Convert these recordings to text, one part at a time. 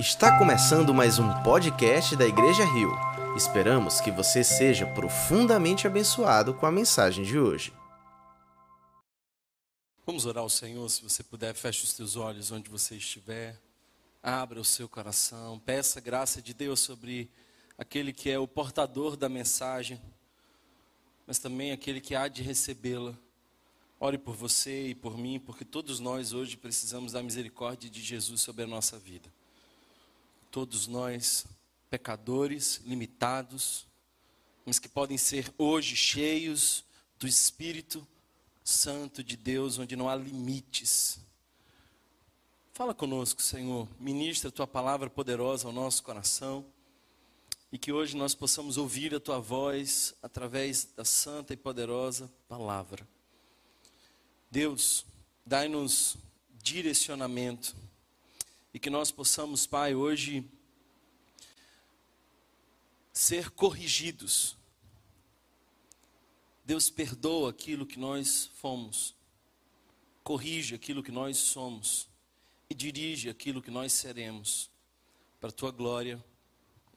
Está começando mais um podcast da Igreja Rio. Esperamos que você seja profundamente abençoado com a mensagem de hoje. Vamos orar ao Senhor, se você puder, feche os teus olhos onde você estiver. Abra o seu coração, peça a graça de Deus sobre aquele que é o portador da mensagem, mas também aquele que há de recebê-la. Ore por você e por mim, porque todos nós hoje precisamos da misericórdia de Jesus sobre a nossa vida. Todos nós, pecadores, limitados, mas que podem ser hoje cheios do Espírito Santo de Deus, onde não há limites. Fala conosco, Senhor, ministra a tua palavra poderosa ao nosso coração e que hoje nós possamos ouvir a tua voz através da santa e poderosa palavra. Deus, dai-nos direcionamento e que nós possamos, Pai, hoje ser corrigidos. Deus perdoa aquilo que nós fomos, corrige aquilo que nós somos e dirige aquilo que nós seremos, para a tua glória.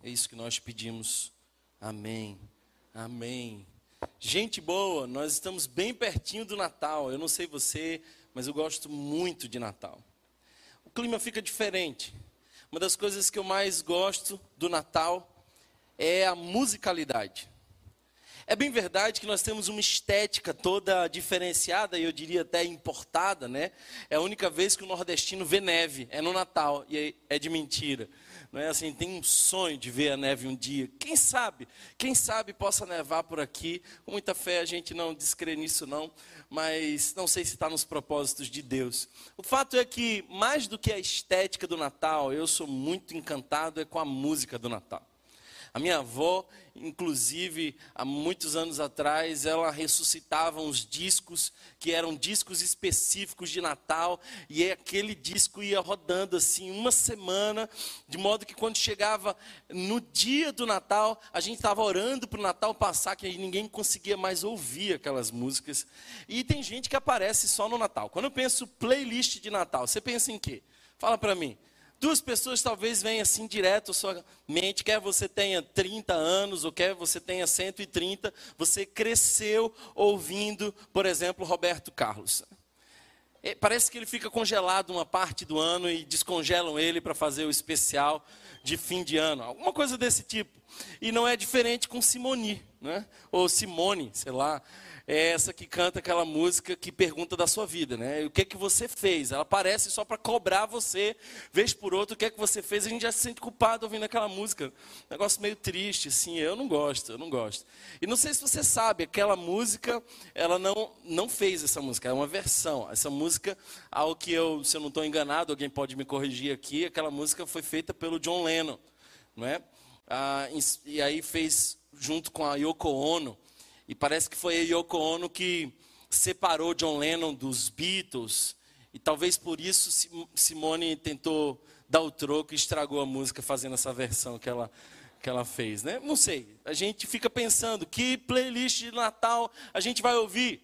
É isso que nós pedimos. Amém. Amém. Gente boa, nós estamos bem pertinho do Natal. Eu não sei você, mas eu gosto muito de Natal. O clima fica diferente. Uma das coisas que eu mais gosto do Natal é a musicalidade. É bem verdade que nós temos uma estética toda diferenciada, e eu diria até importada, né? É a única vez que o nordestino vê neve, é no Natal, e é de mentira. Não é assim, tem um sonho de ver a neve um dia. Quem sabe? Quem sabe possa nevar por aqui. Com muita fé a gente não descrê nisso não, mas não sei se está nos propósitos de Deus. O fato é que mais do que a estética do Natal, eu sou muito encantado é com a música do Natal. A minha avó, inclusive, há muitos anos atrás, ela ressuscitava uns discos que eram discos específicos de Natal, e aquele disco ia rodando assim uma semana, de modo que quando chegava no dia do Natal, a gente estava orando para o Natal passar, que ninguém conseguia mais ouvir aquelas músicas. E tem gente que aparece só no Natal. Quando eu penso playlist de Natal, você pensa em quê? Fala para mim. Duas pessoas talvez venham assim direto à sua mente, quer você tenha 30 anos ou quer você tenha 130, você cresceu ouvindo, por exemplo, Roberto Carlos. É, parece que ele fica congelado uma parte do ano e descongelam ele para fazer o especial de fim de ano, alguma coisa desse tipo. E não é diferente com Simoni, né? ou Simone, sei lá é essa que canta aquela música que pergunta da sua vida, né? O que é que você fez? Ela aparece só para cobrar você, vez por outra, o que é que você fez? A gente já se sente culpado ouvindo aquela música. Negócio meio triste, assim, eu não gosto, eu não gosto. E não sei se você sabe, aquela música, ela não, não fez essa música, é uma versão. Essa música, ao que eu, se eu não estou enganado, alguém pode me corrigir aqui, aquela música foi feita pelo John Lennon, não é? Ah, e aí fez junto com a Yoko Ono. E parece que foi a Yoko Ono que separou John Lennon dos Beatles. E talvez por isso Simone tentou dar o troco e estragou a música fazendo essa versão que ela, que ela fez. Né? Não sei. A gente fica pensando que playlist de Natal a gente vai ouvir.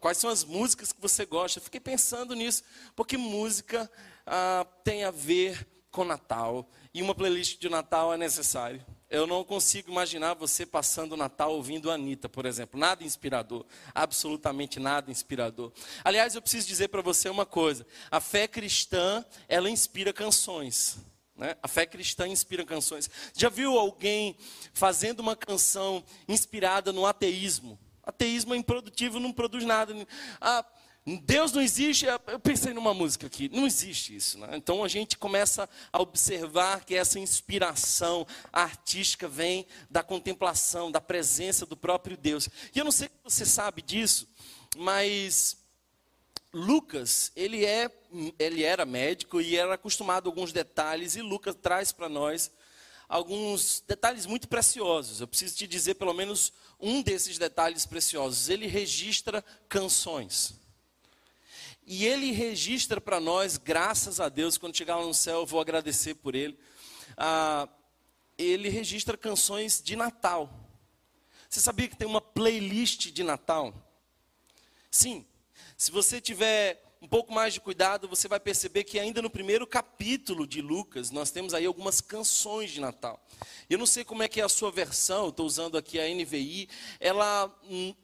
Quais são as músicas que você gosta? Fiquei pensando nisso, porque música ah, tem a ver com Natal. E uma playlist de Natal é necessário. Eu não consigo imaginar você passando o Natal ouvindo a Anitta, por exemplo. Nada inspirador. Absolutamente nada inspirador. Aliás, eu preciso dizer para você uma coisa. A fé cristã, ela inspira canções. Né? A fé cristã inspira canções. Já viu alguém fazendo uma canção inspirada no ateísmo? Ateísmo é improdutivo, não produz nada. Ah, Deus não existe, eu pensei numa música aqui, não existe isso. Né? Então a gente começa a observar que essa inspiração artística vem da contemplação, da presença do próprio Deus. E eu não sei se você sabe disso, mas Lucas, ele, é, ele era médico e era acostumado a alguns detalhes, e Lucas traz para nós alguns detalhes muito preciosos. Eu preciso te dizer pelo menos um desses detalhes preciosos. Ele registra canções. E ele registra para nós, graças a Deus, quando chegar lá no céu, eu vou agradecer por ele. Ah, ele registra canções de Natal. Você sabia que tem uma playlist de Natal? Sim. Se você tiver um pouco mais de cuidado, você vai perceber que ainda no primeiro capítulo de Lucas, nós temos aí algumas canções de Natal. Eu não sei como é que é a sua versão, estou usando aqui a NVI, ela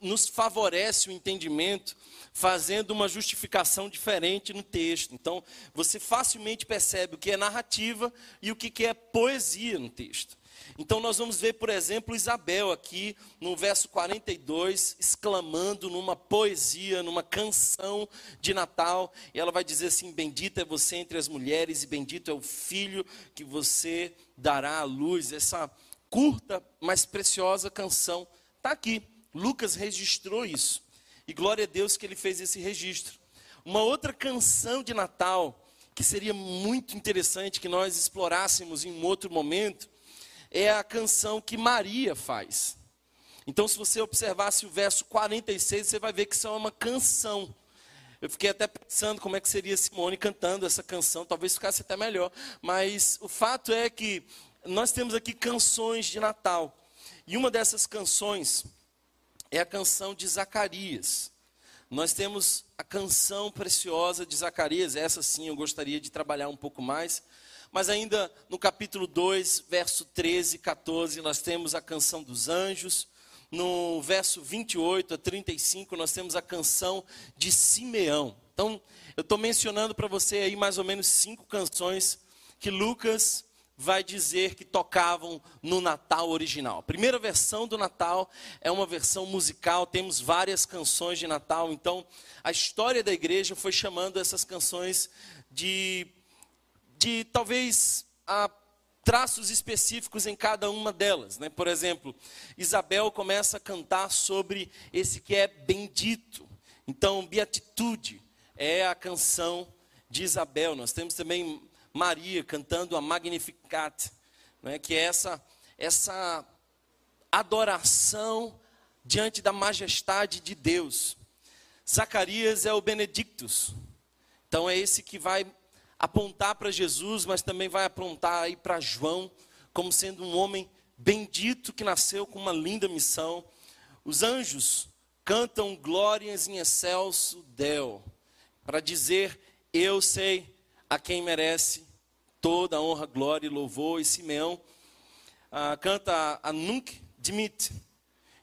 nos favorece o entendimento fazendo uma justificação diferente no texto. Então, você facilmente percebe o que é narrativa e o que é poesia no texto. Então, nós vamos ver, por exemplo, Isabel aqui no verso 42, exclamando numa poesia, numa canção de Natal, e ela vai dizer assim: Bendita é você entre as mulheres, e bendito é o filho que você dará à luz. Essa curta, mas preciosa canção está aqui. Lucas registrou isso. E glória a Deus que ele fez esse registro. Uma outra canção de Natal, que seria muito interessante que nós explorássemos em um outro momento, é a canção que Maria faz. Então, se você observasse o verso 46, você vai ver que isso é uma canção. Eu fiquei até pensando como é que seria Simone cantando essa canção, talvez ficasse até melhor. Mas o fato é que nós temos aqui canções de Natal. E uma dessas canções é a canção de Zacarias. Nós temos a canção preciosa de Zacarias, essa sim eu gostaria de trabalhar um pouco mais. Mas ainda no capítulo 2, verso 13 e 14, nós temos a canção dos anjos. No verso 28 a 35, nós temos a canção de Simeão. Então, eu estou mencionando para você aí mais ou menos cinco canções que Lucas vai dizer que tocavam no Natal original. A primeira versão do Natal é uma versão musical, temos várias canções de Natal, então a história da igreja foi chamando essas canções de, de talvez a traços específicos em cada uma delas. Né? Por exemplo, Isabel começa a cantar sobre esse que é bendito. Então, Beatitude é a canção de Isabel. Nós temos também Maria cantando a Magnificat, né, que é essa, essa adoração diante da majestade de Deus. Zacarias é o Benedictus, então é esse que vai apontar para Jesus, mas também vai apontar aí para João, como sendo um homem bendito que nasceu com uma linda missão. Os anjos cantam glórias em excelso Deo, para dizer: Eu sei a quem merece toda a honra, glória e louvor. E Simeão ah, canta a Nunc Dimit.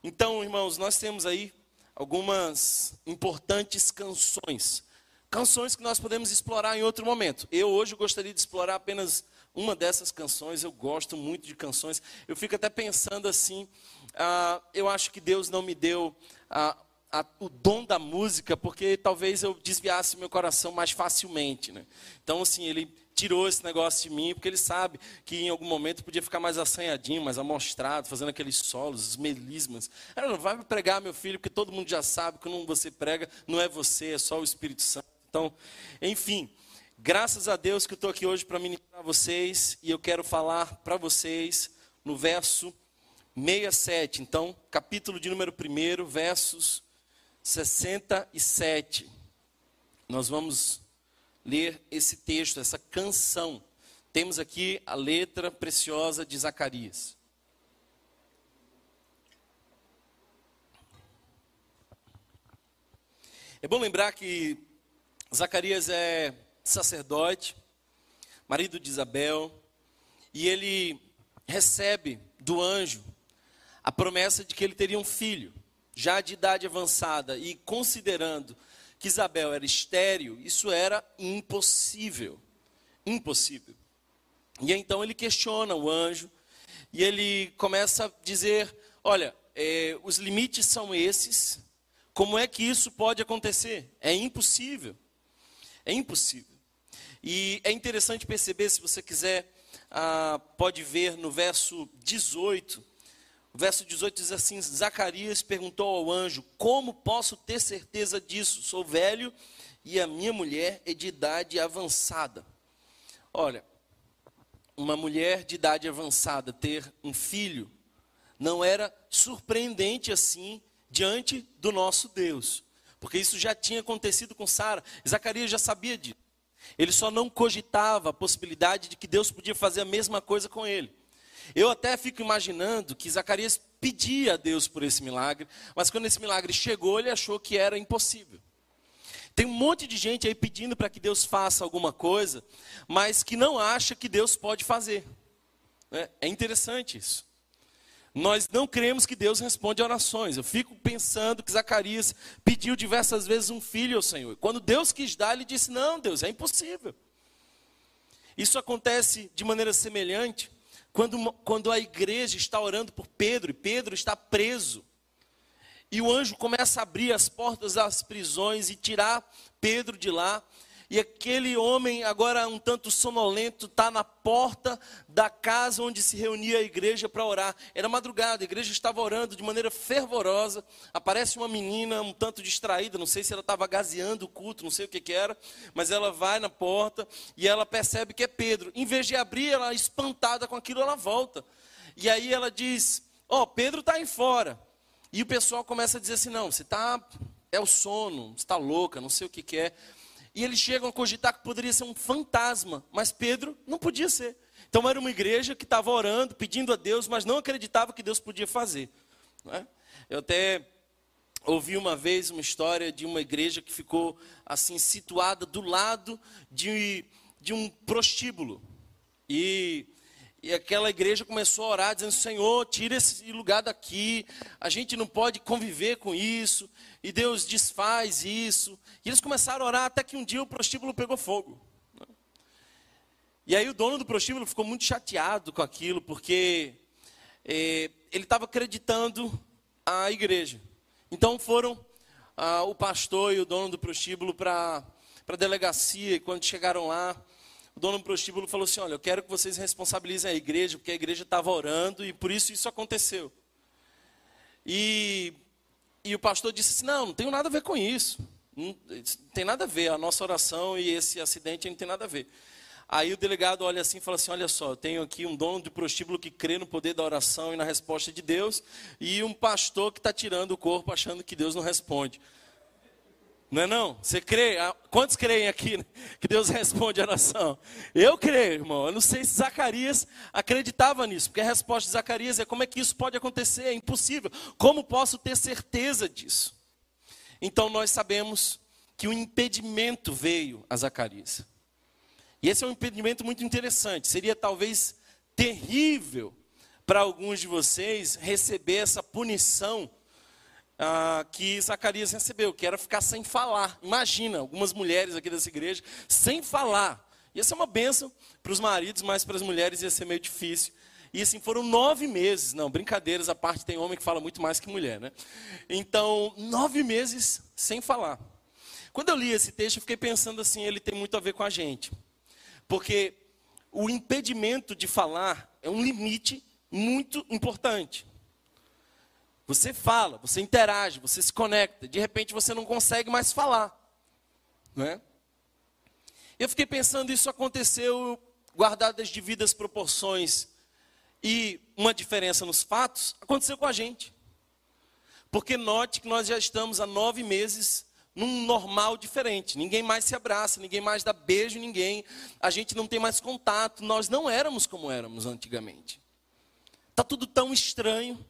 Então, irmãos, nós temos aí algumas importantes canções. Canções que nós podemos explorar em outro momento. Eu hoje gostaria de explorar apenas uma dessas canções. Eu gosto muito de canções. Eu fico até pensando assim. Ah, eu acho que Deus não me deu ah, a, o dom da música, porque talvez eu desviasse meu coração mais facilmente. Né? Então, assim, ele tirou esse negócio de mim, porque ele sabe que em algum momento podia ficar mais assanhadinho, mais amostrado, fazendo aqueles solos, os melismas. Não vai pregar, meu filho, porque todo mundo já sabe que quando você prega, não é você, é só o Espírito Santo. Então, enfim, graças a Deus que eu estou aqui hoje para ministrar vocês, e eu quero falar para vocês no verso 67. Então, capítulo de número 1, versos 67. Nós vamos ler esse texto, essa canção. Temos aqui a letra preciosa de Zacarias. É bom lembrar que Zacarias é sacerdote, marido de Isabel, e ele recebe do anjo a promessa de que ele teria um filho já de idade avançada e considerando que Isabel era estéril, isso era impossível. Impossível. E então ele questiona o anjo e ele começa a dizer: Olha, é, os limites são esses, como é que isso pode acontecer? É impossível. É impossível. E é interessante perceber, se você quiser, ah, pode ver no verso 18 o verso 18 diz assim: Zacarias perguntou ao anjo: Como posso ter certeza disso? Sou velho e a minha mulher é de idade avançada. Olha, uma mulher de idade avançada ter um filho não era surpreendente assim diante do nosso Deus, porque isso já tinha acontecido com Sara. Zacarias já sabia disso. Ele só não cogitava a possibilidade de que Deus podia fazer a mesma coisa com ele. Eu até fico imaginando que Zacarias pedia a Deus por esse milagre, mas quando esse milagre chegou, ele achou que era impossível. Tem um monte de gente aí pedindo para que Deus faça alguma coisa, mas que não acha que Deus pode fazer. É, é interessante isso. Nós não cremos que Deus responde orações. Eu fico pensando que Zacarias pediu diversas vezes um filho ao Senhor. Quando Deus quis dar, ele disse: Não, Deus, é impossível. Isso acontece de maneira semelhante quando, quando a igreja está orando por Pedro e Pedro está preso. E o anjo começa a abrir as portas das prisões e tirar Pedro de lá. E aquele homem, agora um tanto sonolento, está na porta da casa onde se reunia a igreja para orar. Era madrugada, a igreja estava orando de maneira fervorosa. Aparece uma menina um tanto distraída, não sei se ela estava gazeando o culto, não sei o que, que era, mas ela vai na porta e ela percebe que é Pedro. Em vez de abrir, ela espantada com aquilo, ela volta. E aí ela diz: Ó, oh, Pedro está aí fora. E o pessoal começa a dizer assim: não, você está. É o sono, está louca, não sei o que, que é. E eles chegam a cogitar que poderia ser um fantasma, mas Pedro não podia ser. Então era uma igreja que estava orando, pedindo a Deus, mas não acreditava que Deus podia fazer. É? Eu até ouvi uma vez uma história de uma igreja que ficou assim situada do lado de, de um prostíbulo. E e aquela igreja começou a orar, dizendo: Senhor, tira esse lugar daqui, a gente não pode conviver com isso, e Deus desfaz isso. E eles começaram a orar até que um dia o prostíbulo pegou fogo. E aí o dono do prostíbulo ficou muito chateado com aquilo, porque eh, ele estava acreditando a igreja. Então foram ah, o pastor e o dono do prostíbulo para a delegacia, e quando chegaram lá, o dono do prostíbulo falou assim: Olha, eu quero que vocês responsabilizem a igreja, porque a igreja estava orando e por isso isso aconteceu. E, e o pastor disse assim: Não, não tem nada a ver com isso. Não, tem nada a ver. A nossa oração e esse acidente não tem nada a ver. Aí o delegado olha assim e fala assim: Olha só, eu tenho aqui um dono do prostíbulo que crê no poder da oração e na resposta de Deus, e um pastor que está tirando o corpo achando que Deus não responde. Não é não? Você crê? Ah, quantos creem aqui que Deus responde a oração? Eu creio, irmão. Eu não sei se Zacarias acreditava nisso, porque a resposta de Zacarias é como é que isso pode acontecer? É impossível. Como posso ter certeza disso? Então nós sabemos que o impedimento veio a Zacarias. E esse é um impedimento muito interessante. Seria talvez terrível para alguns de vocês receber essa punição ah, que Zacarias recebeu, que era ficar sem falar. Imagina, algumas mulheres aqui dessa igreja, sem falar. Ia ser uma benção para os maridos, mas para as mulheres ia ser meio difícil. E assim, foram nove meses. Não, brincadeiras, a parte tem homem que fala muito mais que mulher, né? Então, nove meses sem falar. Quando eu li esse texto, eu fiquei pensando assim, ele tem muito a ver com a gente. Porque o impedimento de falar é um limite muito importante. Você fala, você interage, você se conecta. De repente você não consegue mais falar. Não é? Eu fiquei pensando, isso aconteceu guardado as devidas proporções e uma diferença nos fatos, aconteceu com a gente. Porque note que nós já estamos há nove meses num normal diferente. Ninguém mais se abraça, ninguém mais dá beijo ninguém. A gente não tem mais contato. Nós não éramos como éramos antigamente. Está tudo tão estranho.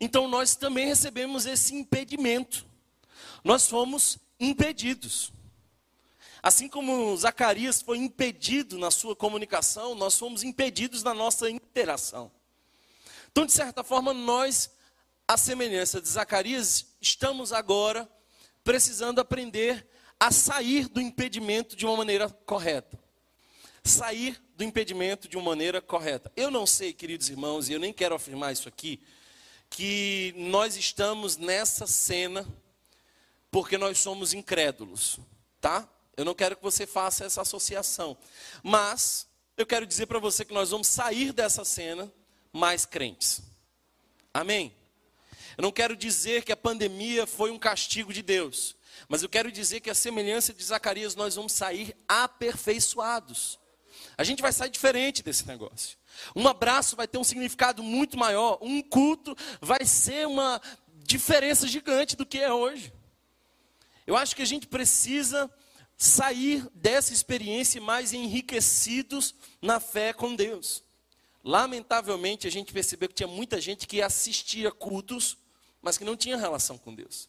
Então nós também recebemos esse impedimento. Nós fomos impedidos. Assim como Zacarias foi impedido na sua comunicação, nós fomos impedidos na nossa interação. Então, de certa forma, nós, à semelhança de Zacarias, estamos agora precisando aprender a sair do impedimento de uma maneira correta. Sair do impedimento de uma maneira correta. Eu não sei, queridos irmãos, e eu nem quero afirmar isso aqui, que nós estamos nessa cena porque nós somos incrédulos, tá? Eu não quero que você faça essa associação, mas eu quero dizer para você que nós vamos sair dessa cena mais crentes. Amém? Eu não quero dizer que a pandemia foi um castigo de Deus, mas eu quero dizer que a semelhança de Zacarias nós vamos sair aperfeiçoados. A gente vai sair diferente desse negócio. Um abraço vai ter um significado muito maior. Um culto vai ser uma diferença gigante do que é hoje. Eu acho que a gente precisa sair dessa experiência mais enriquecidos na fé com Deus. Lamentavelmente, a gente percebeu que tinha muita gente que assistia cultos, mas que não tinha relação com Deus.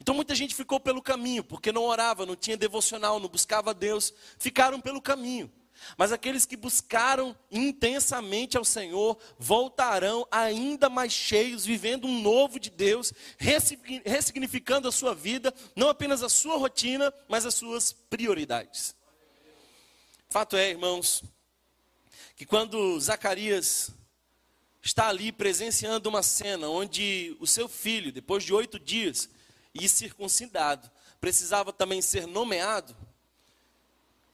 Então muita gente ficou pelo caminho, porque não orava, não tinha devocional, não buscava Deus, ficaram pelo caminho. Mas aqueles que buscaram intensamente ao Senhor voltarão ainda mais cheios, vivendo um novo de Deus, ressignificando a sua vida, não apenas a sua rotina, mas as suas prioridades. Fato é, irmãos, que quando Zacarias está ali presenciando uma cena onde o seu filho, depois de oito dias e circuncidado, precisava também ser nomeado,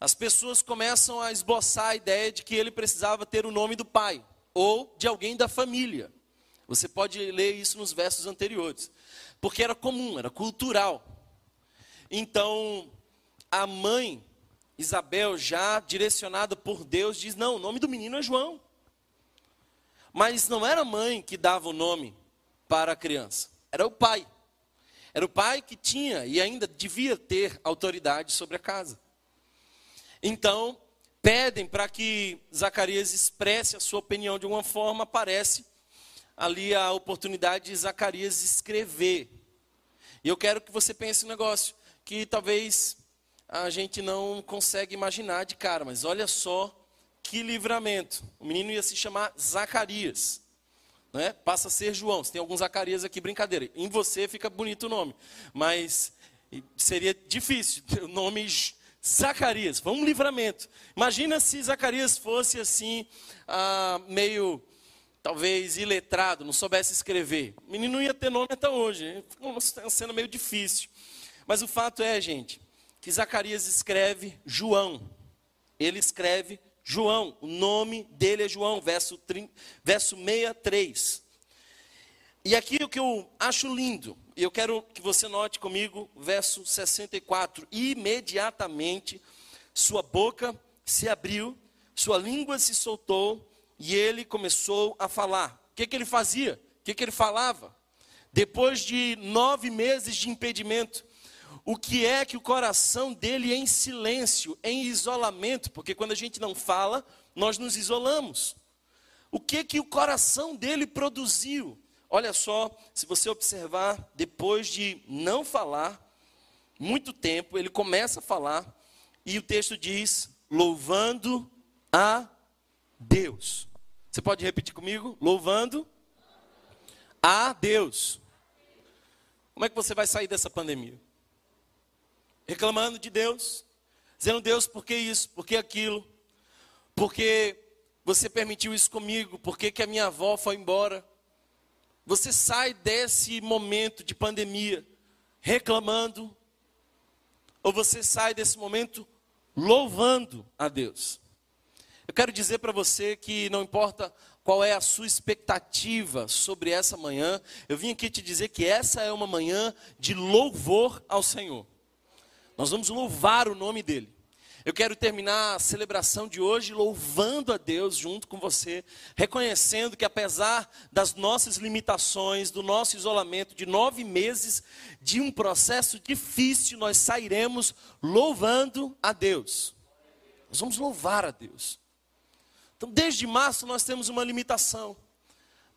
as pessoas começam a esboçar a ideia de que ele precisava ter o nome do pai ou de alguém da família. Você pode ler isso nos versos anteriores. Porque era comum, era cultural. Então, a mãe, Isabel, já direcionada por Deus, diz: Não, o nome do menino é João. Mas não era a mãe que dava o nome para a criança, era o pai. Era o pai que tinha e ainda devia ter autoridade sobre a casa. Então, pedem para que Zacarias expresse a sua opinião de alguma forma, aparece ali a oportunidade de Zacarias escrever. E eu quero que você pense um negócio que talvez a gente não consegue imaginar de cara, mas olha só que livramento. O menino ia se chamar Zacarias. Né? Passa a ser João. Se tem alguns Zacarias aqui, brincadeira. Em você fica bonito o nome. Mas seria difícil. O nome Zacarias, foi um livramento. Imagina se Zacarias fosse assim, ah, meio, talvez, iletrado, não soubesse escrever. O menino não ia ter nome até hoje. Ficou uma cena meio difícil. Mas o fato é, gente, que Zacarias escreve João. Ele escreve João. O nome dele é João, verso, 30, verso 63. E aqui o que eu acho lindo e eu quero que você note comigo, verso 64. Imediatamente sua boca se abriu, sua língua se soltou e ele começou a falar. O que, que ele fazia? O que, que ele falava? Depois de nove meses de impedimento, o que é que o coração dele em silêncio, em isolamento, porque quando a gente não fala, nós nos isolamos. O que que o coração dele produziu? Olha só, se você observar, depois de não falar, muito tempo, ele começa a falar, e o texto diz: louvando a Deus. Você pode repetir comigo? Louvando a Deus. Como é que você vai sair dessa pandemia? Reclamando de Deus, dizendo: Deus, por que isso? Por que aquilo? Porque você permitiu isso comigo? Por que, que a minha avó foi embora? Você sai desse momento de pandemia reclamando, ou você sai desse momento louvando a Deus. Eu quero dizer para você que não importa qual é a sua expectativa sobre essa manhã, eu vim aqui te dizer que essa é uma manhã de louvor ao Senhor. Nós vamos louvar o nome dEle. Eu quero terminar a celebração de hoje louvando a Deus junto com você, reconhecendo que apesar das nossas limitações, do nosso isolamento de nove meses, de um processo difícil, nós sairemos louvando a Deus. Nós vamos louvar a Deus. Então, desde março nós temos uma limitação,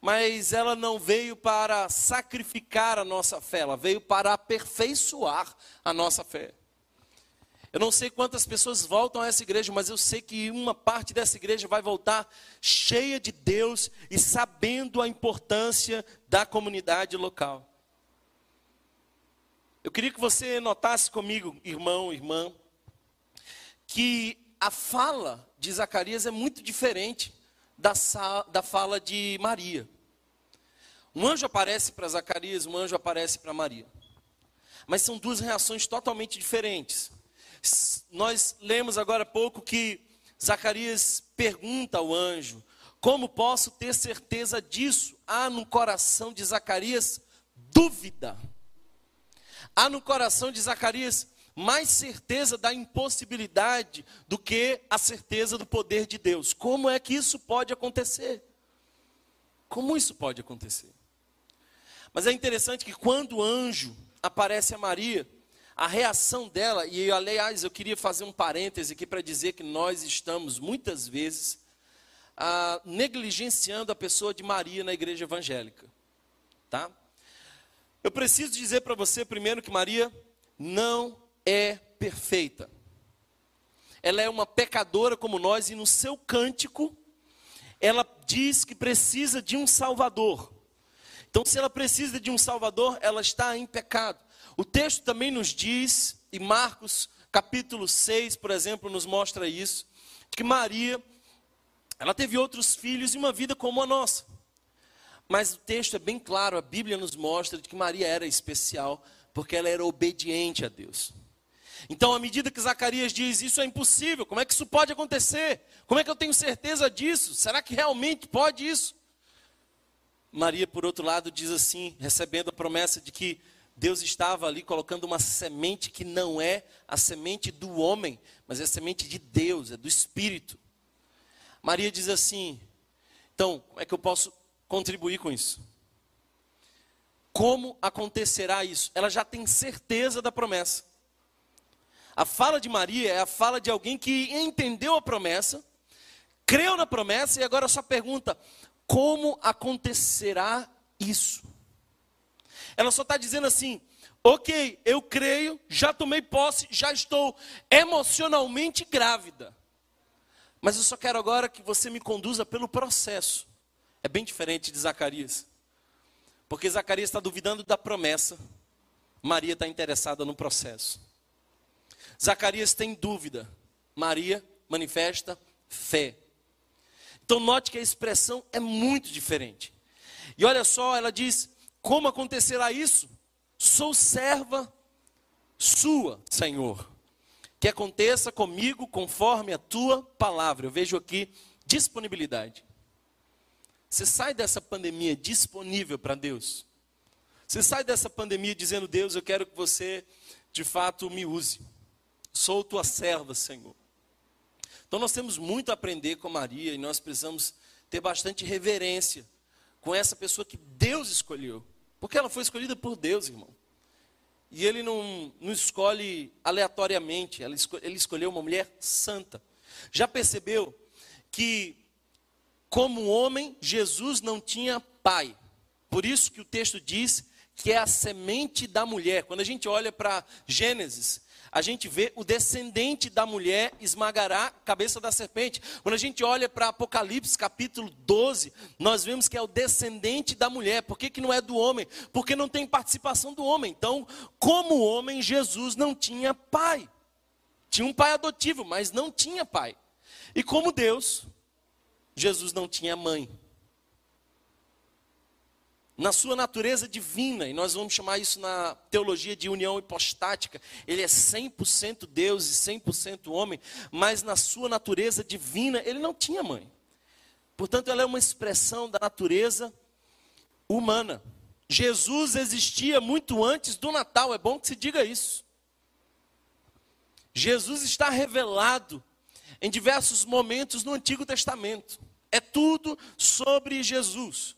mas ela não veio para sacrificar a nossa fé, ela veio para aperfeiçoar a nossa fé. Eu não sei quantas pessoas voltam a essa igreja, mas eu sei que uma parte dessa igreja vai voltar cheia de Deus e sabendo a importância da comunidade local. Eu queria que você notasse comigo, irmão, irmã, que a fala de Zacarias é muito diferente da, da fala de Maria. Um anjo aparece para Zacarias, um anjo aparece para Maria. Mas são duas reações totalmente diferentes. Nós lemos agora há pouco que Zacarias pergunta ao anjo: Como posso ter certeza disso? Há no coração de Zacarias dúvida. Há no coração de Zacarias mais certeza da impossibilidade do que a certeza do poder de Deus. Como é que isso pode acontecer? Como isso pode acontecer? Mas é interessante que quando o anjo aparece a Maria, a reação dela, e aliás, eu queria fazer um parêntese aqui para dizer que nós estamos muitas vezes ah, negligenciando a pessoa de Maria na igreja evangélica, tá? Eu preciso dizer para você primeiro que Maria não é perfeita. Ela é uma pecadora como nós e no seu cântico ela diz que precisa de um salvador. Então, se ela precisa de um salvador, ela está em pecado. O texto também nos diz, e Marcos capítulo 6, por exemplo, nos mostra isso, que Maria, ela teve outros filhos e uma vida como a nossa. Mas o texto é bem claro, a Bíblia nos mostra que Maria era especial, porque ela era obediente a Deus. Então, à medida que Zacarias diz, isso é impossível, como é que isso pode acontecer? Como é que eu tenho certeza disso? Será que realmente pode isso? Maria, por outro lado, diz assim, recebendo a promessa de que Deus estava ali colocando uma semente que não é a semente do homem, mas é a semente de Deus, é do Espírito. Maria diz assim: então, como é que eu posso contribuir com isso? Como acontecerá isso? Ela já tem certeza da promessa. A fala de Maria é a fala de alguém que entendeu a promessa, creu na promessa e agora só pergunta: como acontecerá isso? Ela só está dizendo assim: ok, eu creio, já tomei posse, já estou emocionalmente grávida. Mas eu só quero agora que você me conduza pelo processo. É bem diferente de Zacarias. Porque Zacarias está duvidando da promessa, Maria está interessada no processo. Zacarias tem dúvida, Maria manifesta fé. Então note que a expressão é muito diferente. E olha só, ela diz: como acontecerá isso? Sou serva sua, Senhor. Que aconteça comigo conforme a tua palavra. Eu vejo aqui disponibilidade. Você sai dessa pandemia disponível para Deus. Você sai dessa pandemia dizendo: Deus, eu quero que você de fato me use. Sou tua serva, Senhor. Então nós temos muito a aprender com Maria e nós precisamos ter bastante reverência com essa pessoa que Deus escolheu. Porque ela foi escolhida por Deus, irmão. E ele não, não escolhe aleatoriamente, ele escolheu uma mulher santa. Já percebeu que, como homem, Jesus não tinha pai. Por isso que o texto diz que é a semente da mulher. Quando a gente olha para Gênesis, a gente vê o descendente da mulher esmagará a cabeça da serpente. Quando a gente olha para Apocalipse capítulo 12, nós vemos que é o descendente da mulher. Por que, que não é do homem? Porque não tem participação do homem. Então, como homem, Jesus não tinha pai. Tinha um pai adotivo, mas não tinha pai. E como Deus, Jesus não tinha mãe na sua natureza divina, e nós vamos chamar isso na teologia de união hipostática, ele é 100% Deus e 100% homem, mas na sua natureza divina ele não tinha mãe. Portanto, ela é uma expressão da natureza humana. Jesus existia muito antes do Natal, é bom que se diga isso. Jesus está revelado em diversos momentos no Antigo Testamento. É tudo sobre Jesus.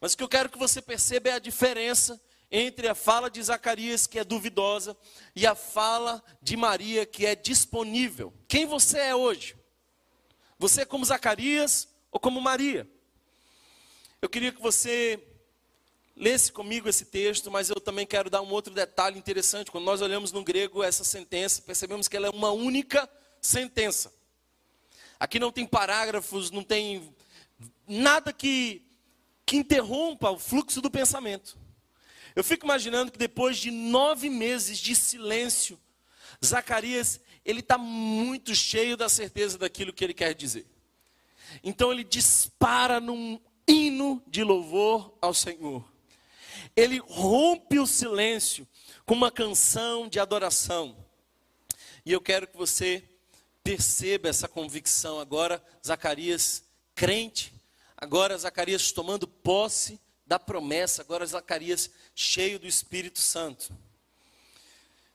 Mas o que eu quero que você perceba é a diferença entre a fala de Zacarias, que é duvidosa, e a fala de Maria, que é disponível. Quem você é hoje? Você é como Zacarias ou como Maria? Eu queria que você lesse comigo esse texto, mas eu também quero dar um outro detalhe interessante. Quando nós olhamos no grego essa sentença, percebemos que ela é uma única sentença. Aqui não tem parágrafos, não tem nada que que interrompa o fluxo do pensamento. Eu fico imaginando que depois de nove meses de silêncio, Zacarias, ele está muito cheio da certeza daquilo que ele quer dizer. Então ele dispara num hino de louvor ao Senhor. Ele rompe o silêncio com uma canção de adoração. E eu quero que você perceba essa convicção agora, Zacarias, crente, Agora Zacarias tomando posse da promessa, agora Zacarias cheio do Espírito Santo.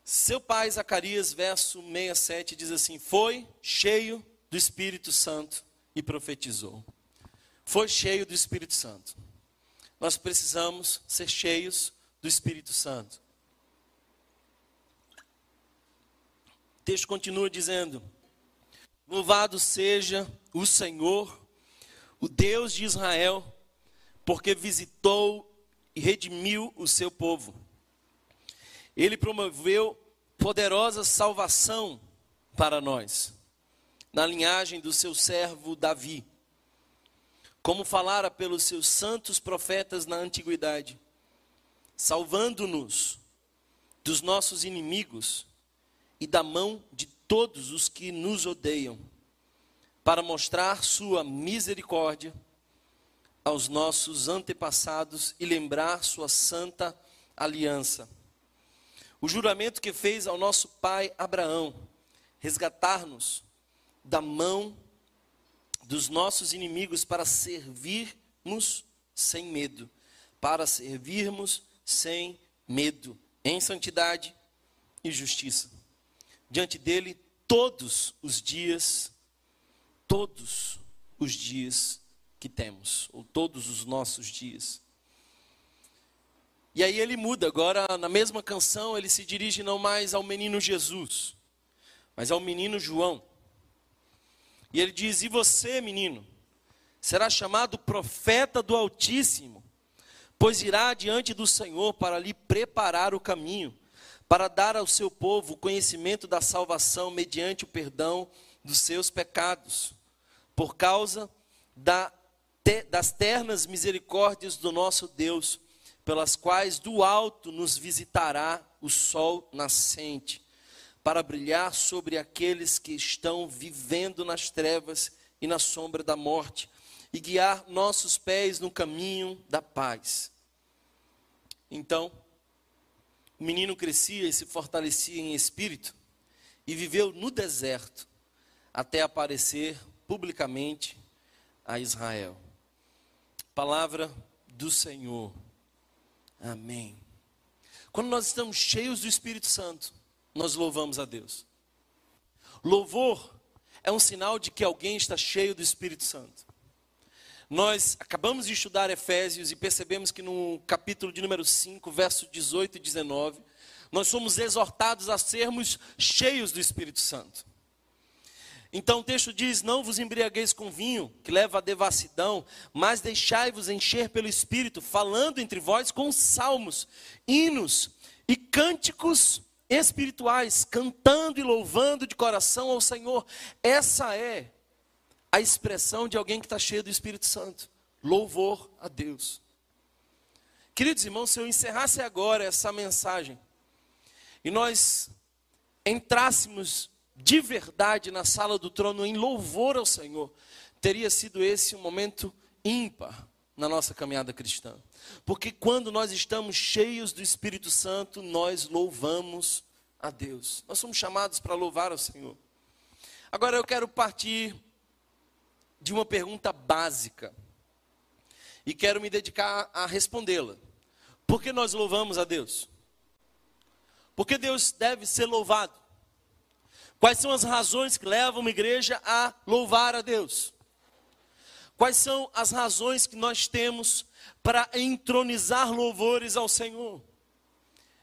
Seu pai, Zacarias, verso 67, diz assim: Foi cheio do Espírito Santo e profetizou. Foi cheio do Espírito Santo. Nós precisamos ser cheios do Espírito Santo. O texto continua dizendo: Louvado seja o Senhor o Deus de Israel, porque visitou e redimiu o seu povo. Ele promoveu poderosa salvação para nós, na linhagem do seu servo Davi, como falara pelos seus santos profetas na antiguidade, salvando-nos dos nossos inimigos e da mão de todos os que nos odeiam, para mostrar sua misericórdia aos nossos antepassados e lembrar sua santa aliança. O juramento que fez ao nosso pai Abraão, resgatar-nos da mão dos nossos inimigos para servirmos sem medo, para servirmos sem medo, em santidade e justiça. Diante dele todos os dias, todos os dias que temos, ou todos os nossos dias. E aí ele muda, agora na mesma canção ele se dirige não mais ao menino Jesus, mas ao menino João. E ele diz: E você, menino, será chamado profeta do Altíssimo, pois irá diante do Senhor para lhe preparar o caminho, para dar ao seu povo o conhecimento da salvação mediante o perdão dos seus pecados, por causa da das ternas misericórdias do nosso Deus, pelas quais do alto nos visitará o sol nascente, para brilhar sobre aqueles que estão vivendo nas trevas e na sombra da morte, e guiar nossos pés no caminho da paz. Então, o menino crescia e se fortalecia em espírito, e viveu no deserto, até aparecer publicamente a Israel. Palavra do Senhor. Amém. Quando nós estamos cheios do Espírito Santo, nós louvamos a Deus. Louvor é um sinal de que alguém está cheio do Espírito Santo. Nós acabamos de estudar Efésios e percebemos que no capítulo de número 5, verso 18 e 19, nós somos exortados a sermos cheios do Espírito Santo. Então o texto diz: Não vos embriagueis com vinho, que leva à devassidão, mas deixai-vos encher pelo Espírito, falando entre vós com salmos, hinos e cânticos espirituais, cantando e louvando de coração ao Senhor. Essa é a expressão de alguém que está cheio do Espírito Santo. Louvor a Deus. Queridos irmãos, se eu encerrasse agora essa mensagem e nós entrássemos de verdade na sala do trono em louvor ao Senhor, teria sido esse um momento ímpar na nossa caminhada cristã. Porque quando nós estamos cheios do Espírito Santo, nós louvamos a Deus. Nós somos chamados para louvar ao Senhor. Agora eu quero partir de uma pergunta básica e quero me dedicar a respondê-la. Por que nós louvamos a Deus? Porque Deus deve ser louvado. Quais são as razões que levam uma igreja a louvar a Deus? Quais são as razões que nós temos para entronizar louvores ao Senhor?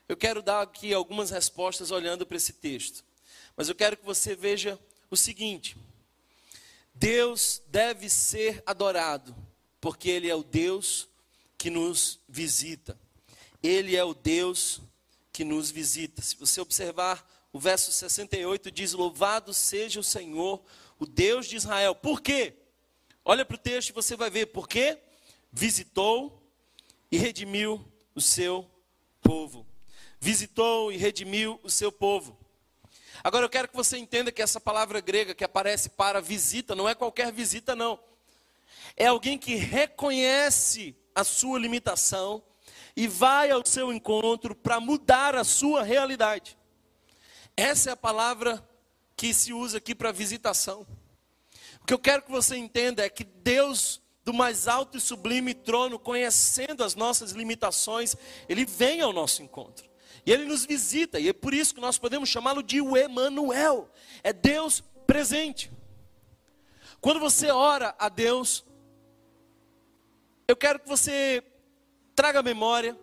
Eu quero dar aqui algumas respostas olhando para esse texto. Mas eu quero que você veja o seguinte: Deus deve ser adorado, porque Ele é o Deus que nos visita. Ele é o Deus que nos visita. Se você observar o verso 68 diz: Louvado seja o Senhor, o Deus de Israel. Por quê? Olha para o texto e você vai ver por quê. Visitou e redimiu o seu povo. Visitou e redimiu o seu povo. Agora eu quero que você entenda que essa palavra grega que aparece para visita não é qualquer visita, não. É alguém que reconhece a sua limitação e vai ao seu encontro para mudar a sua realidade. Essa é a palavra que se usa aqui para visitação. O que eu quero que você entenda é que Deus, do mais alto e sublime trono, conhecendo as nossas limitações, Ele vem ao nosso encontro. E Ele nos visita, e é por isso que nós podemos chamá-lo de o Emanuel. É Deus presente. Quando você ora a Deus, eu quero que você traga a memória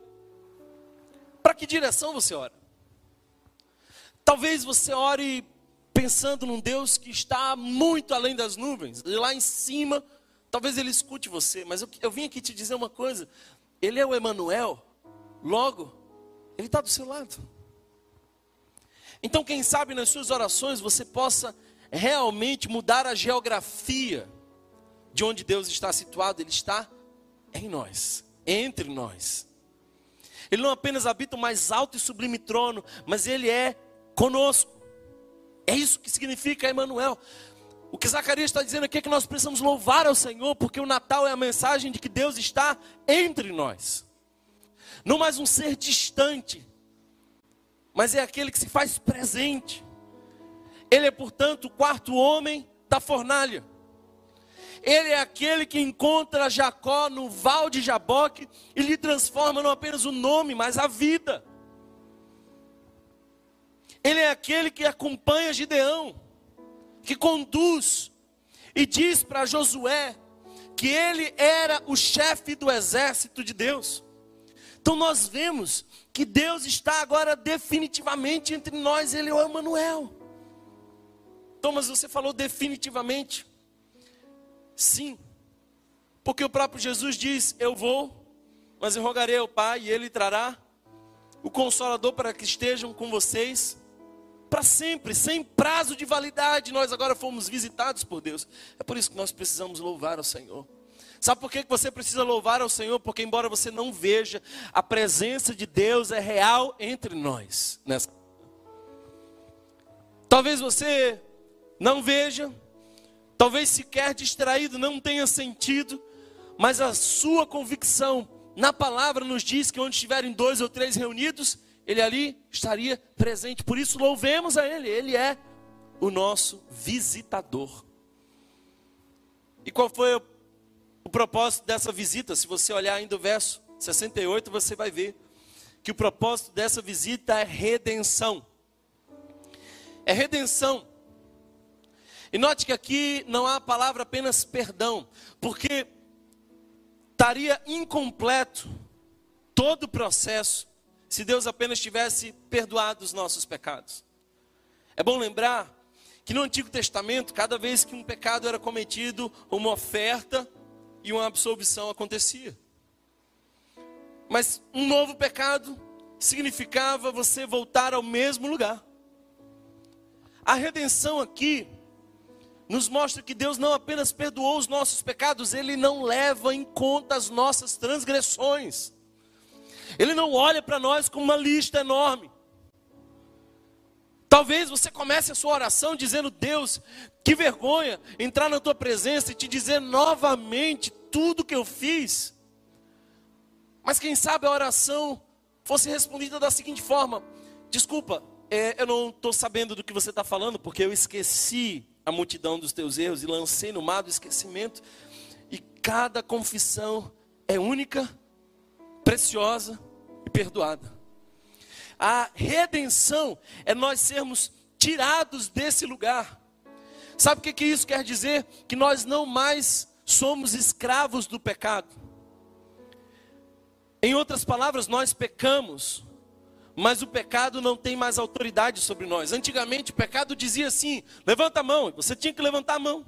para que direção você ora. Talvez você ore pensando num Deus que está muito além das nuvens, lá em cima, talvez ele escute você, mas eu, eu vim aqui te dizer uma coisa: Ele é o Emanuel, logo, Ele está do seu lado. Então, quem sabe nas suas orações você possa realmente mudar a geografia de onde Deus está situado, Ele está em nós, entre nós. Ele não apenas habita o mais alto e sublime trono, mas Ele é conosco. É isso que significa Emmanuel. O que Zacarias está dizendo aqui é que nós precisamos louvar ao Senhor, porque o Natal é a mensagem de que Deus está entre nós. Não mais um ser distante, mas é aquele que se faz presente. Ele é, portanto, o quarto homem da fornalha. Ele é aquele que encontra Jacó no val de Jaboque e lhe transforma não apenas o nome, mas a vida. Ele é aquele que acompanha Gideão, que conduz e diz para Josué que ele era o chefe do exército de Deus. Então nós vemos que Deus está agora definitivamente entre nós, ele é o Emanuel. Thomas, você falou definitivamente. Sim. Porque o próprio Jesus diz: Eu vou, mas eu rogarei ao Pai e Ele trará o Consolador para que estejam com vocês para sempre, sem prazo de validade. Nós agora fomos visitados por Deus. É por isso que nós precisamos louvar ao Senhor. Sabe por que você precisa louvar ao Senhor? Porque, embora você não veja, a presença de Deus é real entre nós. Nessa... Talvez você não veja, talvez sequer distraído, não tenha sentido, mas a sua convicção na palavra nos diz que onde estiverem dois ou três reunidos, ele ali estaria presente. Por isso louvemos a ele, ele é o nosso visitador. E qual foi o, o propósito dessa visita? Se você olhar ainda o verso 68, você vai ver que o propósito dessa visita é redenção. É redenção. E note que aqui não há a palavra apenas perdão, porque estaria incompleto todo o processo se Deus apenas tivesse perdoado os nossos pecados. É bom lembrar que no Antigo Testamento, cada vez que um pecado era cometido, uma oferta e uma absolvição acontecia. Mas um novo pecado significava você voltar ao mesmo lugar. A redenção aqui nos mostra que Deus não apenas perdoou os nossos pecados, Ele não leva em conta as nossas transgressões. Ele não olha para nós com uma lista enorme. Talvez você comece a sua oração dizendo: Deus, que vergonha entrar na tua presença e te dizer novamente tudo que eu fiz. Mas quem sabe a oração fosse respondida da seguinte forma: Desculpa, é, eu não estou sabendo do que você está falando, porque eu esqueci a multidão dos teus erros e lancei no mar do esquecimento. E cada confissão é única, preciosa e perdoada. A redenção é nós sermos tirados desse lugar. Sabe o que, que isso quer dizer? Que nós não mais somos escravos do pecado. Em outras palavras, nós pecamos, mas o pecado não tem mais autoridade sobre nós. Antigamente o pecado dizia assim: levanta a mão, você tinha que levantar a mão.